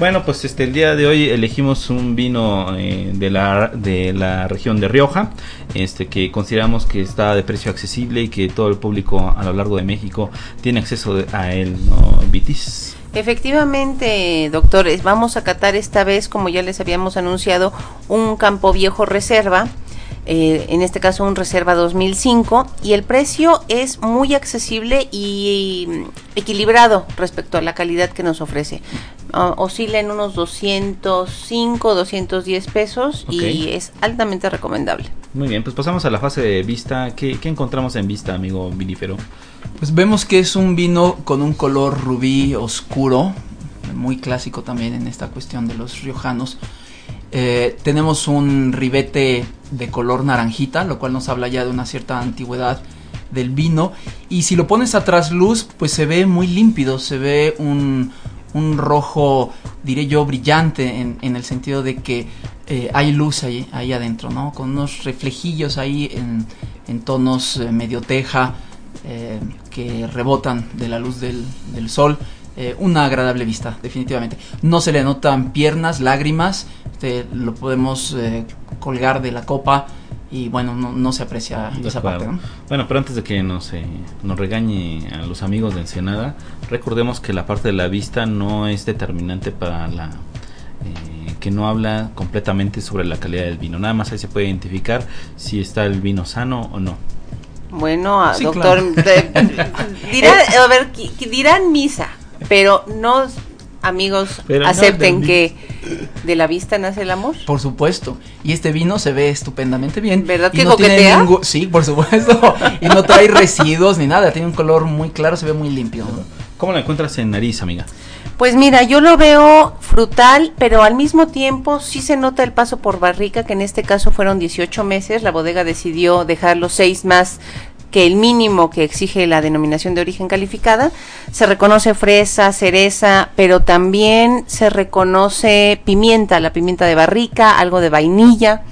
Bueno, pues este el día de hoy elegimos un vino eh, de la de la región de Rioja, este que consideramos que está de precio accesible y que todo el público a lo largo de México tiene acceso a él, ¿no? Vitis. Efectivamente, doctores, vamos a catar esta vez, como ya les habíamos anunciado, un Campo Viejo Reserva, eh, en este caso un Reserva 2005, y el precio es muy accesible y equilibrado respecto a la calidad que nos ofrece. Ah, oscila en unos 205, 210 pesos y es altamente recomendable. Muy bien, pues pasamos a la fase de vista. ¿Qué, qué encontramos en vista, amigo vinífero? Pues vemos que es un vino con un color rubí oscuro, muy clásico también en esta cuestión de los riojanos. Eh, tenemos un ribete de color naranjita, lo cual nos habla ya de una cierta antigüedad del vino. Y si lo pones a trasluz, pues se ve muy límpido, se ve un, un rojo, diré yo, brillante, en, en el sentido de que eh, hay luz ahí, ahí adentro, ¿no? Con unos reflejillos ahí en, en tonos eh, medio teja que rebotan de la luz del, del sol. Eh, una agradable vista, definitivamente. No se le notan piernas, lágrimas. Este, lo podemos eh, colgar de la copa y bueno, no, no se aprecia De esa acuerdo. parte. ¿no? Bueno, pero antes de que nos, eh, nos regañe a los amigos de Ensenada, recordemos que la parte de la vista no es determinante para la... eh, que no habla completamente sobre la calidad del vino. Nada más ahí se puede identificar si está el vino sano o no. Bueno, Sí, doctor, claro. de- dirá- a ver, dirán misa, pero no, amigos, Pero acepten que de la vista nace el amor. Por supuesto. Y este vino se ve estupendamente bien. ¿Verdad Y que no tiene ningún- Sí, por supuesto. y no trae residuos ni nada. Tiene un color muy claro, se ve muy limpio. ¿Cómo la encuentras en nariz, amiga? Pues mira, yo lo veo frutal, pero al mismo tiempo sí se nota el paso por barrica, que en este caso fueron 18 meses. La bodega decidió dejar los seis más que el mínimo que exige la denominación de origen calificada. Se reconoce fresa, cereza, pero también se reconoce pimienta, la pimienta de barrica, algo de vainilla.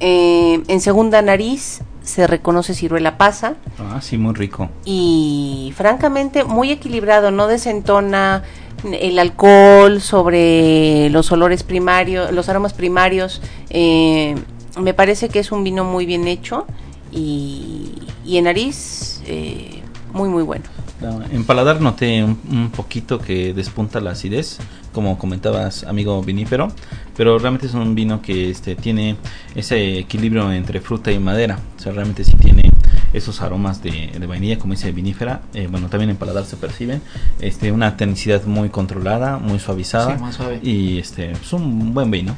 Eh, en segunda nariz se reconoce ciruela pasa Ah, sí, muy rico. y francamente muy equilibrado, no desentona el alcohol sobre los olores primarios, los aromas primarios. eh, me parece que es un vino muy bien hecho y, y en nariz eh, muy muy bueno. No, En paladar noté un, un poquito que despunta la acidez, como comentabas, amigo vinífero, pero realmente es un vino que este, tiene ese equilibrio entre fruta y madera. O sea, realmente sí tiene esos aromas de, de vainilla, como dice vinífera. Eh, bueno, también en paladar se perciben. Este, una tenicidad muy controlada, muy suavizada. Sí, más suave. Y este, es un buen vino.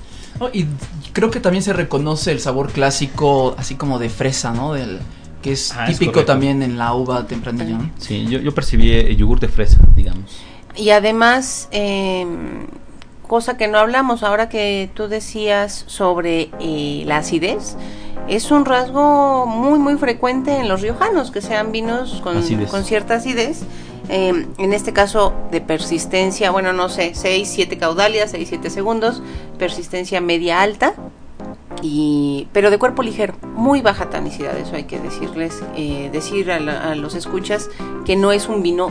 Y creo que también se reconoce el sabor clásico, así como de fresa, ¿no? Del, que es Ah, típico también en la uva tempranillo. ¿no? Sí, yo, yo percibí eh, yogur de fresa, digamos. Y además, eh, cosa que no hablamos ahora que tú decías sobre eh, la acidez, es un rasgo muy muy frecuente en los riojanos, que sean vinos con, Acidez. con cierta acidez. Eh, en este caso de persistencia, bueno, no sé, 6, 7 caudalias, 6, 7 segundos, persistencia media alta, y pero de cuerpo ligero, muy baja tanicidad, eso hay que decirles, eh, decir a, la- a los escuchas que no es un vino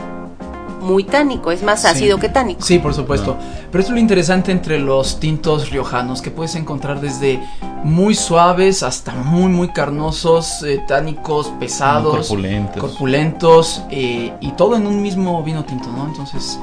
muy tánico, es más Sí. ácido que tánico. Sí, por supuesto. Pero esto es lo interesante entre los tintos riojanos, que puedes encontrar desde muy suaves hasta muy, muy carnosos, eh, tánicos, pesados, corpulentos. corpulentos, eh, y todo en un mismo vino tinto, ¿no? Entonces,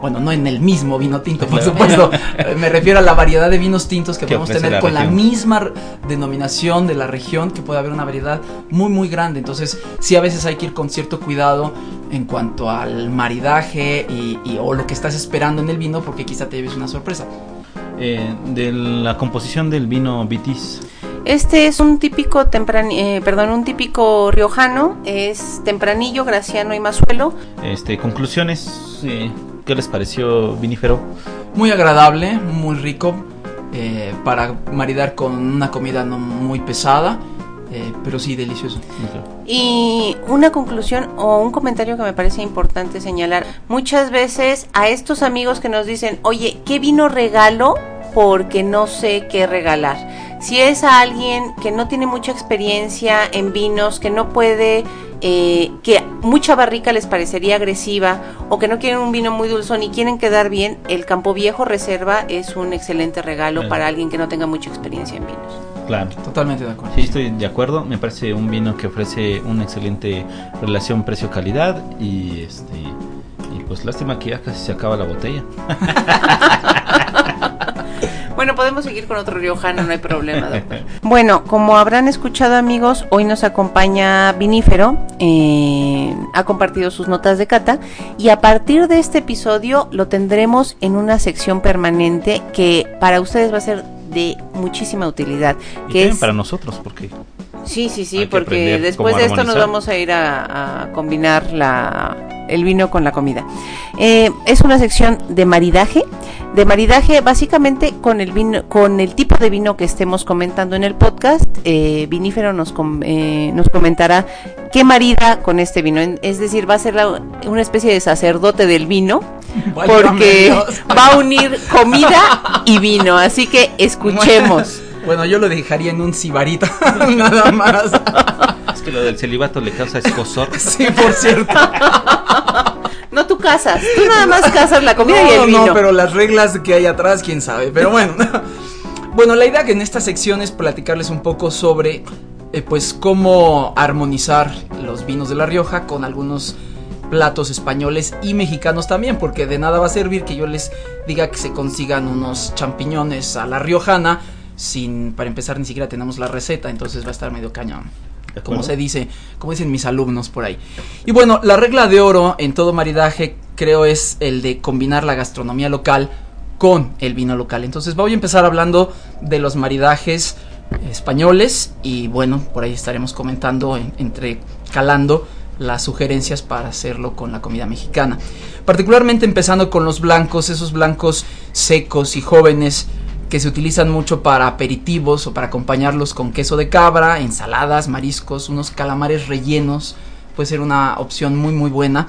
bueno, no en el mismo vino tinto, por supuesto. Eh, Me refiero a la variedad de vinos tintos que, podemos tener la con la misma denominación de la región, que puede haber una variedad muy, muy grande. Entonces, sí, a veces hay que ir con cierto cuidado en cuanto al maridaje y, y- o lo que estás esperando en el vino, porque quizá te lleves una sorpresa. Eh, de la composición del vino Vitis. Este es un típico tempran, eh, perdón, un típico riojano, es tempranillo, graciano y mazuelo. Este, conclusiones, eh, ¿qué les pareció vinífero? Muy agradable, muy rico, eh, para maridar con una comida no muy pesada, eh, pero sí delicioso. Y una conclusión o un comentario que me parece importante señalar. Muchas veces a estos amigos que nos dicen, oye, ¿qué vino regalo? porque no sé qué regalar. Si es a alguien que no tiene mucha experiencia en vinos, que no puede, eh, que mucha barrica les parecería agresiva o que no quieren un vino muy dulzón y quieren quedar bien, el Campo Viejo Reserva es un excelente regalo para alguien que no tenga mucha experiencia en vinos. Claro. Totalmente de acuerdo. Sí, estoy de acuerdo. Me parece un vino que ofrece una excelente relación precio-calidad y este y pues lástima que ya casi se acaba la botella. Bueno, podemos seguir con otro riojano, no hay problema. doctor. bueno, como habrán escuchado amigos, hoy nos acompaña Vinífero, eh, ha compartido sus notas de cata y a partir de este episodio lo tendremos en una sección permanente que para ustedes va a ser de muchísima utilidad. Y Que es, para nosotros, porque sí, sí, sí, porque después de esto nos vamos a ir a, a combinar la, el vino con la comida. Eh, es una sección de maridaje de maridaje básicamente con el vino con el tipo de vino que estemos comentando en el podcast. Eh, vinífero nos com- eh, nos comentará qué marida con este vino. Es decir va a ser la- una especie de sacerdote del vino porque Dios. va a unir comida y vino. Así que escuchemos Bueno, yo lo dejaría en un cibarito, nada más. es que lo del celibato le causa escosor. Sí, por cierto. no tú casas tú nada más casas la comida y no, el vino no, pero las reglas que hay atrás, quién sabe. Pero bueno. bueno, la idea que en esta sección es platicarles un poco sobre, eh, pues, cómo armonizar los vinos de La Rioja con algunos platos españoles y mexicanos también, porque de nada va a servir que yo les diga que se consigan unos champiñones a la riojana, sin, para empezar, ni siquiera tenemos la receta, entonces va a estar medio cañón ¿De como se dice, como dicen mis alumnos por ahí. Y bueno, la regla de oro en todo maridaje creo es el de combinar la gastronomía local con el vino local. Entonces voy a empezar hablando de los maridajes españoles y bueno, por ahí estaremos comentando en- entre calando las sugerencias para hacerlo con la comida mexicana. Particularmente empezando con los blancos, esos blancos secos y jóvenes que se utilizan mucho para aperitivos o para acompañarlos con queso de cabra, ensaladas, mariscos, unos calamares rellenos. Puede ser una opción muy muy buena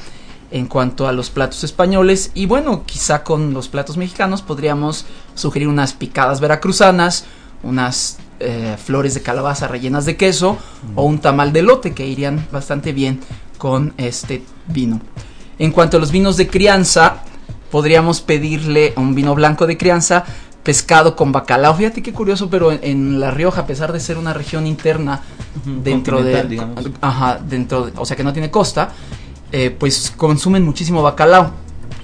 en cuanto a los platos españoles. Y bueno, quizá con los platos mexicanos podríamos sugerir unas picadas veracruzanas, unas eh, flores de calabaza rellenas de queso o un tamal de lote que irían bastante bien con este vino. En cuanto a los vinos de crianza, podríamos pedirle un vino blanco de crianza pescado con bacalao. Fíjate qué curioso, pero en, en La Rioja, a pesar de ser una región interna dentro de, digamos. ajá, dentro, de- o sea que no tiene costa, eh, pues consumen muchísimo bacalao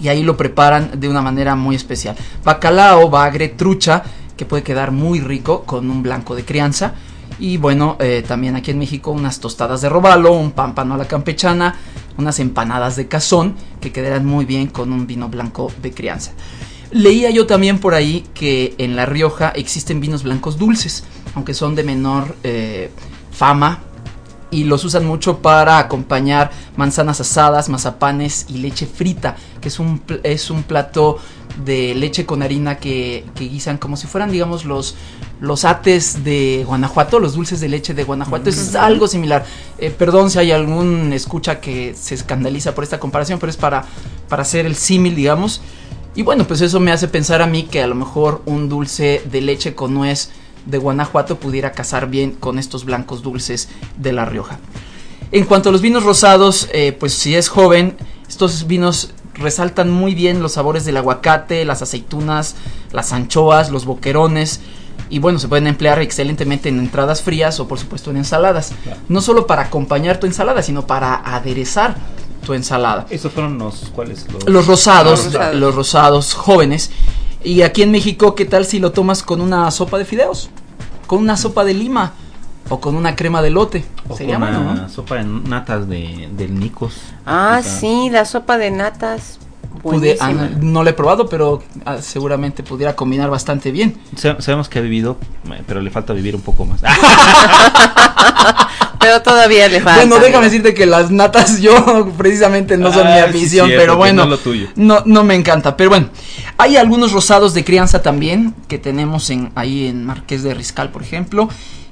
y ahí lo preparan de una manera muy especial. Bacalao, bagre, trucha, que puede quedar muy rico con un blanco de crianza. Y bueno, eh, también aquí en México unas tostadas de robalo, un pámpano a la campechana, unas empanadas de cazón que quedarán muy bien con un vino blanco de crianza. Leía yo también por ahí que en La Rioja existen vinos blancos dulces, aunque son de menor eh, fama y los usan mucho para acompañar manzanas asadas, mazapanes y leche frita, que es un, es un plato de leche con harina que, que guisan como si fueran, digamos, los, los ates de Guanajuato, los dulces de leche de Guanajuato. Es algo similar. Eh, perdón si hay algún escucha que se escandaliza por esta comparación, pero es para, para hacer el símil, digamos. Y bueno, pues eso me hace pensar a mí que a lo mejor un dulce de leche con nuez de Guanajuato pudiera casar bien con estos blancos dulces de La Rioja. En cuanto a los vinos rosados, eh, pues si es joven, estos vinos resaltan muy bien los sabores del aguacate, las aceitunas, las anchoas, los boquerones. Y bueno, se pueden emplear excelentemente en entradas frías o por supuesto en ensaladas. No solo para acompañar tu ensalada, sino para aderezar tu ensalada Esos fueron los cuales los, los rosados, Los rosados. los rosados jóvenes. Y aquí en México, ¿qué tal si lo tomas con una sopa de fideos? Con una sopa de lima o con una crema de lote. o con bueno, una ¿no? sopa de natas de del Nicos. ah sí la sopa de natas Pude- ah, no lo he probado, pero ah, seguramente pudiera combinar bastante bien. Sa- Sabemos que ha vivido, eh, pero le falta vivir un poco más. pero todavía le falta bueno, déjame decirte que las natas yo precisamente no son mi Ah, sí, afición, cierto, pero bueno, no lo tuyo. no, no me encanta. Pero bueno, hay algunos rosados de crianza también que tenemos en, ahí en Marqués de Riscal, por ejemplo,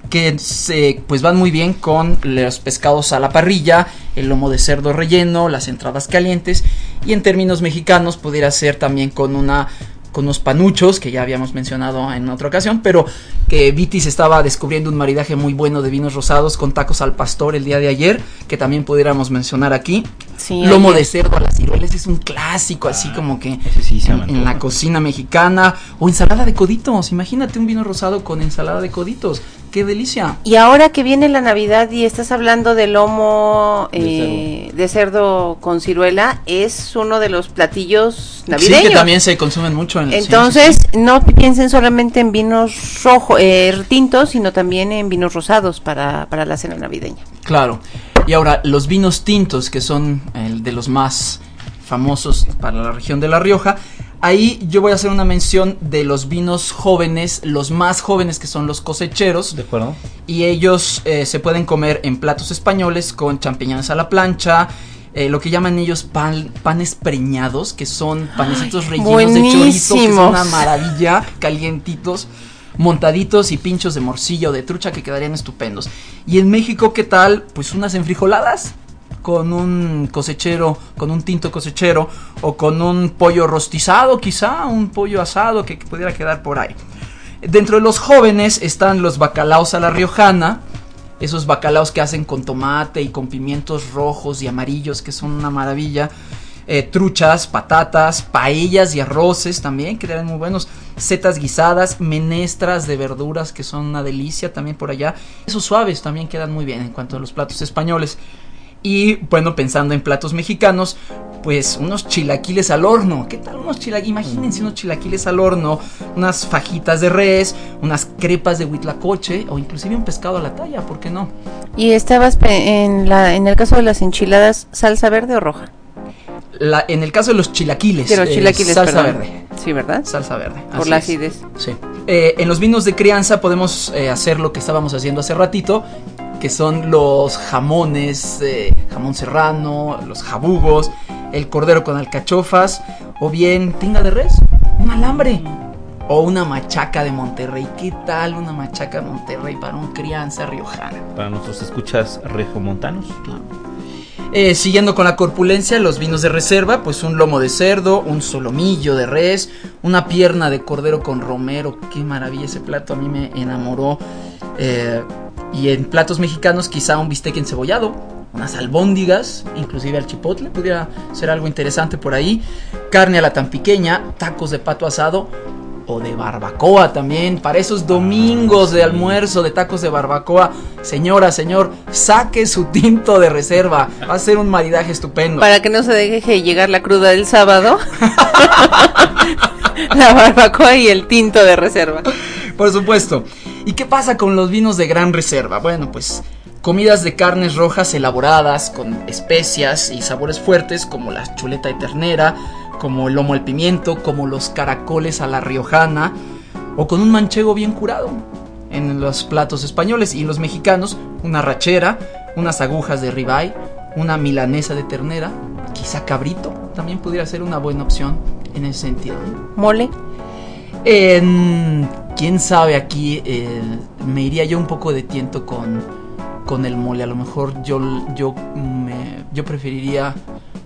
que se, pues van muy bien con los pescados a la parrilla, el lomo de cerdo relleno, las entradas calientes y en términos mexicanos pudiera ser también con una con unos panuchos que ya habíamos mencionado en otra ocasión, pero que Vitis estaba descubriendo un maridaje muy bueno de vinos rosados con tacos al pastor el día de ayer, que también pudiéramos mencionar aquí. Sí, Lomo de cerdo a las ciruelas es un clásico, así como que sí en, en la cocina mexicana. O ensalada de coditos, imagínate un vino rosado con ensalada de coditos, qué delicia. Y ahora que viene la Navidad y estás hablando del lomo eh, de, cerdo con ciruela, es uno de los platillos navideños. Sí, que también se consumen mucho en Entonces, sí. no piensen solamente en vinos rojos, eh, tintos, sino también en vinos rosados para, para la cena navideña. Claro. Y ahora, los vinos tintos, que son el de los más famosos para la región de La Rioja, ahí yo voy a hacer una mención de los vinos jóvenes, los más jóvenes que son los cosecheros, ¿De acuerdo? y ellos eh, se pueden comer en platos españoles con champiñones a la plancha, eh, lo que llaman ellos pan- panes preñados, que son panecitos rellenos de chorizo, que es una maravilla, calientitos, montaditos y pinchos de morcilla o de trucha que quedarían estupendos. Y en México, ¿qué tal? Pues unas enfrijoladas con un cosechero, con un tinto cosechero o con un pollo rostizado, quizá un pollo asado que, pudiera quedar por ahí. Dentro de los jóvenes están los bacalaos a la riojana, esos bacalaos que hacen con tomate y con pimientos rojos y amarillos que son una maravilla. Eh, truchas, patatas, paellas y arroces también que quedan muy buenos. Setas guisadas, menestras de verduras que son una delicia también por allá. Esos suaves también quedan muy bien en cuanto a los platos españoles. Y bueno, pensando en platos mexicanos, pues unos chilaquiles al horno. ¿Qué tal unos chilaquiles? Imagínense unos chilaquiles al horno, unas fajitas de res, unas crepas de huitlacoche o inclusive un pescado a la talla, ¿por qué no? Y estabas en, en el caso de las enchiladas, salsa verde o roja. La- en el caso de los chilaquiles, De los eh, salsa perdón. verde. Sí, ¿verdad? Salsa verde. Por la acidez. Sí. Eh, en los vinos de crianza podemos eh, hacer lo que estábamos haciendo hace ratito, que son los jamones, eh, jamón serrano, los jabugos, el cordero con alcachofas, o bien tinga de res, un alambre, o una machaca de Monterrey. ¿Qué tal una machaca de Monterrey para un crianza riojana? Para nuestros escuchas regiomontanos. Eh, siguiendo con la corpulencia, los vinos de reserva, pues un lomo de cerdo, un solomillo de res, una pierna de cordero con romero, qué maravilla ese plato, a mí me enamoró. Eh, y en platos mexicanos quizá un bistec encebollado, unas albóndigas, inclusive al chipotle, pudiera ser algo interesante por ahí. Carne a la tan pequeña, tacos de pato asado o de barbacoa también, para esos domingos de almuerzo de tacos de barbacoa. Señora, señor, saque su tinto de reserva, va a ser un maridaje estupendo. Para que no se deje llegar la cruda del sábado. la barbacoa y el tinto de reserva. Por supuesto. ¿Y qué pasa con los vinos de gran reserva? Bueno, pues comidas de carnes rojas elaboradas con especias y sabores fuertes como la chuleta de ternera, como el lomo al pimiento, como los caracoles a la riojana o con un manchego bien curado. En los platos españoles y los mexicanos, una rachera, unas agujas de ribeye, una milanesa de ternera, quizá cabrito, también pudiera ser una buena opción en ese sentido. Mole. En- Quién sabe aquí, eh, me iría yo un poco de tiento con, con el mole. A lo mejor yo, yo, me, yo preferiría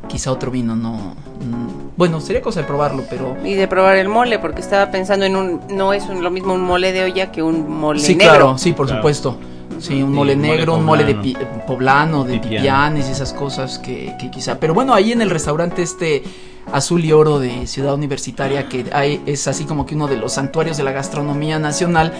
quizá otro vino, no. mm, Bueno, sería cosa de probarlo, pero. Y de probar el mole, porque estaba pensando en un. No es un- lo mismo un mole de olla que un mole Sí, negro. claro, sí, por Claro. supuesto. Sí, un Sí, mole mole negro, un mole de poblano. pi- poblano, de Pipián. pipianes y esas cosas que, que quizá. Pero bueno, ahí en el restaurante este azul y oro de Ciudad Universitaria, que hay, es así como que uno de los santuarios de la gastronomía nacional.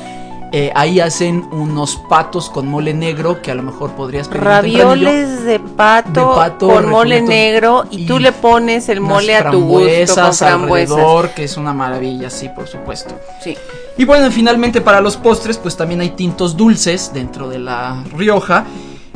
Eh, ahí hacen unos patos con mole negro que a lo mejor podrías pedir. Ravioles de pato, De pato, con mole negro y, y tú le pones el mole a tu gusto con frambuesas que es una maravilla, sí, por supuesto. Sí. Y bueno, finalmente para los postres, pues también hay tintos dulces dentro de la Rioja.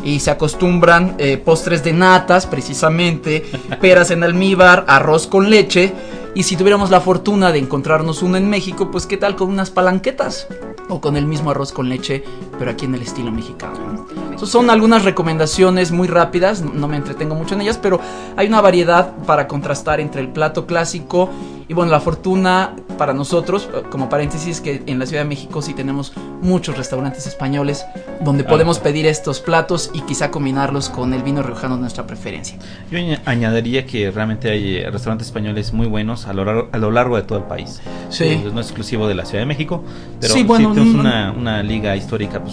Y se acostumbran eh, postres de natas, precisamente, peras en almíbar, arroz con leche. Y si tuviéramos la fortuna de encontrarnos uno en México, pues qué tal con unas palanquetas. O con el mismo arroz con leche, pero aquí en el estilo mexicano. ¿no? Son algunas recomendaciones muy rápidas, no- me entretengo mucho en ellas, pero hay una variedad para contrastar entre el plato clásico y bueno, la fortuna para nosotros, eh, como paréntesis, que en la Ciudad de México sí tenemos muchos restaurantes españoles donde Ah. podemos pedir estos platos y quizá combinarlos con el vino riojano de nuestra preferencia. Yo añ- añadiría que realmente hay eh, restaurantes españoles muy buenos a lo, largo, a lo largo de todo el país. Sí. Eh, no es exclusivo de la Ciudad de México, pero Sí, sí, bueno, tenemos mm, una, una liga histórica pues, sí,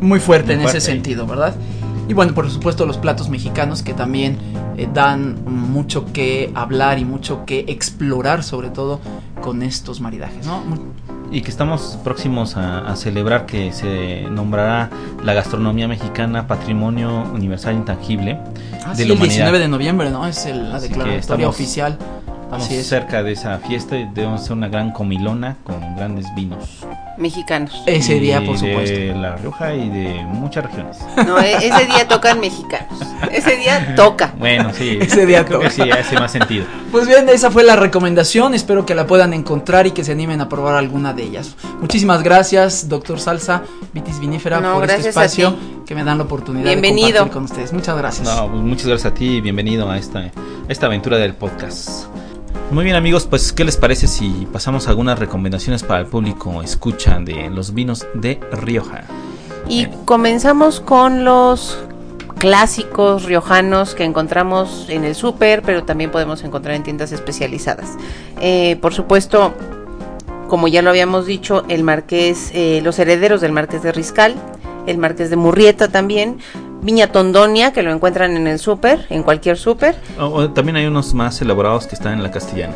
muy fuerte en ese sentido, ¿verdad? Y bueno, por supuesto los platos mexicanos que también eh, dan mucho que hablar y mucho que explorar, sobre todo con estos maridajes, ¿no? Y que estamos próximos a, a celebrar que se nombrará la gastronomía mexicana Patrimonio Universal Intangible Ah, de sí, la el humanidad. 19 de noviembre, ¿no? Es el- la declaratoria oficial. Estamos Así es. cerca de esa fiesta y debemos hacer una gran comilona con grandes vinos. Mexicanos. Ese día, por supuesto. De La Rioja y de muchas regiones. No, e- ese día tocan mexicanos. Ese día toca. Bueno, sí. Ese día creo que toca. sí, hace más sentido. Pues bien, esa fue la recomendación. Espero que la puedan encontrar y que se animen a probar alguna de ellas. Muchísimas gracias, doctor Salsa, Vitis Vinífera, No, por este espacio que me dan la oportunidad de Bienvenido. compartir con ustedes. Muchas gracias. No, pues muchas gracias a ti y bienvenido a esta, a esta aventura del podcast. Muy bien amigos, pues ¿qué les parece si pasamos algunas recomendaciones para el público escucha de los vinos de Rioja? Y comenzamos con los clásicos riojanos que encontramos en el súper, pero también podemos encontrar en tiendas especializadas. Eh, por supuesto, como ya lo habíamos dicho, el marqués, eh, los herederos del marqués de Riscal, el marqués de Murrieta también, Viña Tondonia, que lo encuentran en el súper, en cualquier súper. O- o también hay unos más elaborados que están en la castellana.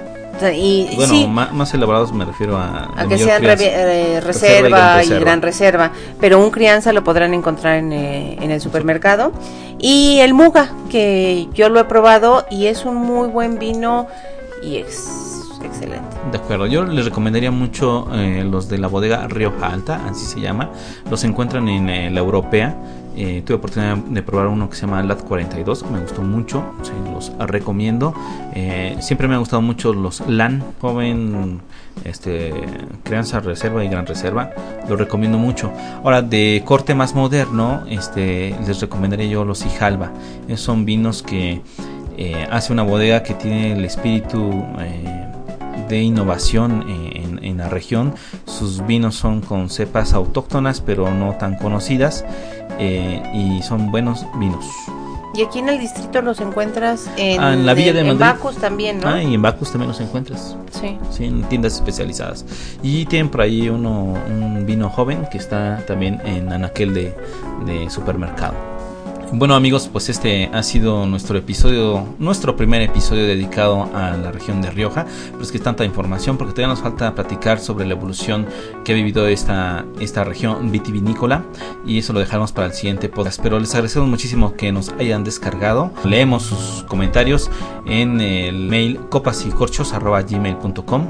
Y Bueno, sí, más, elaborados me refiero a... a que sean crianza. eh, Reserva y reserva gran y, reserva. gran reserva, pero un crianza lo podrán encontrar en, eh, en el supermercado. Y el Muga, que yo lo he probado y es un muy buen vino y es excelente. De acuerdo, yo les recomendaría mucho eh, los de la bodega Rioja Alta, así se llama. Los encuentran en eh, la europea. Eh, tuve oportunidad de probar uno que se llama LAT 42, me gustó mucho, los recomiendo. Eh, siempre me han gustado mucho los LAN, joven, este, crianza, reserva y gran reserva, los recomiendo mucho. Ahora, de corte más moderno, este, les recomendaría yo los Ijalba. Eh, son vinos que eh, hace una bodega que tiene el espíritu eh, de innovación en, en la región. Sus vinos son con cepas autóctonas pero no tan conocidas eh, y son buenos vinos. Y aquí en el distrito los encuentras en, Ah, en la Villa de en Madrid. Bacus también, ¿no? Ah, y en Bacus también los encuentras. Sí. Sí, en tiendas especializadas. Y tienen por ahí uno, un vino joven que está también en anaquel de, de supermercado. Bueno amigos, pues este ha sido nuestro episodio, nuestro primer episodio dedicado a la región de Rioja. Pero es que tanta información porque todavía nos falta platicar sobre la evolución que ha vivido esta, esta región vitivinícola. Y eso lo dejaremos para el siguiente podcast. Pero les agradecemos muchísimo que nos hayan descargado. Leemos sus comentarios en el mail copasycorchos.gmail.com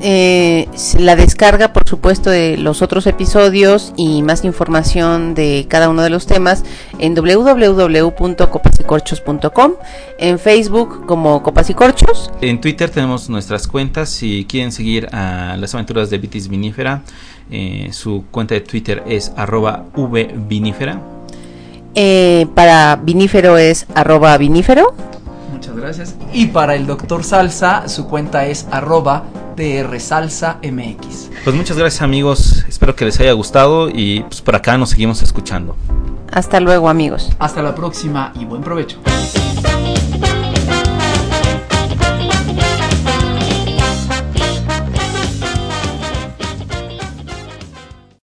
Eh, la descarga, por supuesto, de los otros episodios y más información de cada uno de los temas en www.copasycorchos.com, en Facebook como Copas y Corchos, En Twitter tenemos nuestras cuentas. Si quieren seguir a las aventuras de Vitis Vinífera, eh, su cuenta de Twitter es arroba vvinífera. eh, para vinífero es arroba vinífero. Muchas gracias. Y para el doctor Salsa, su cuenta es arroba drsalsamx. Pues muchas gracias amigos, espero que les haya gustado y pues por acá nos seguimos escuchando. Hasta luego amigos. Hasta la próxima y buen provecho.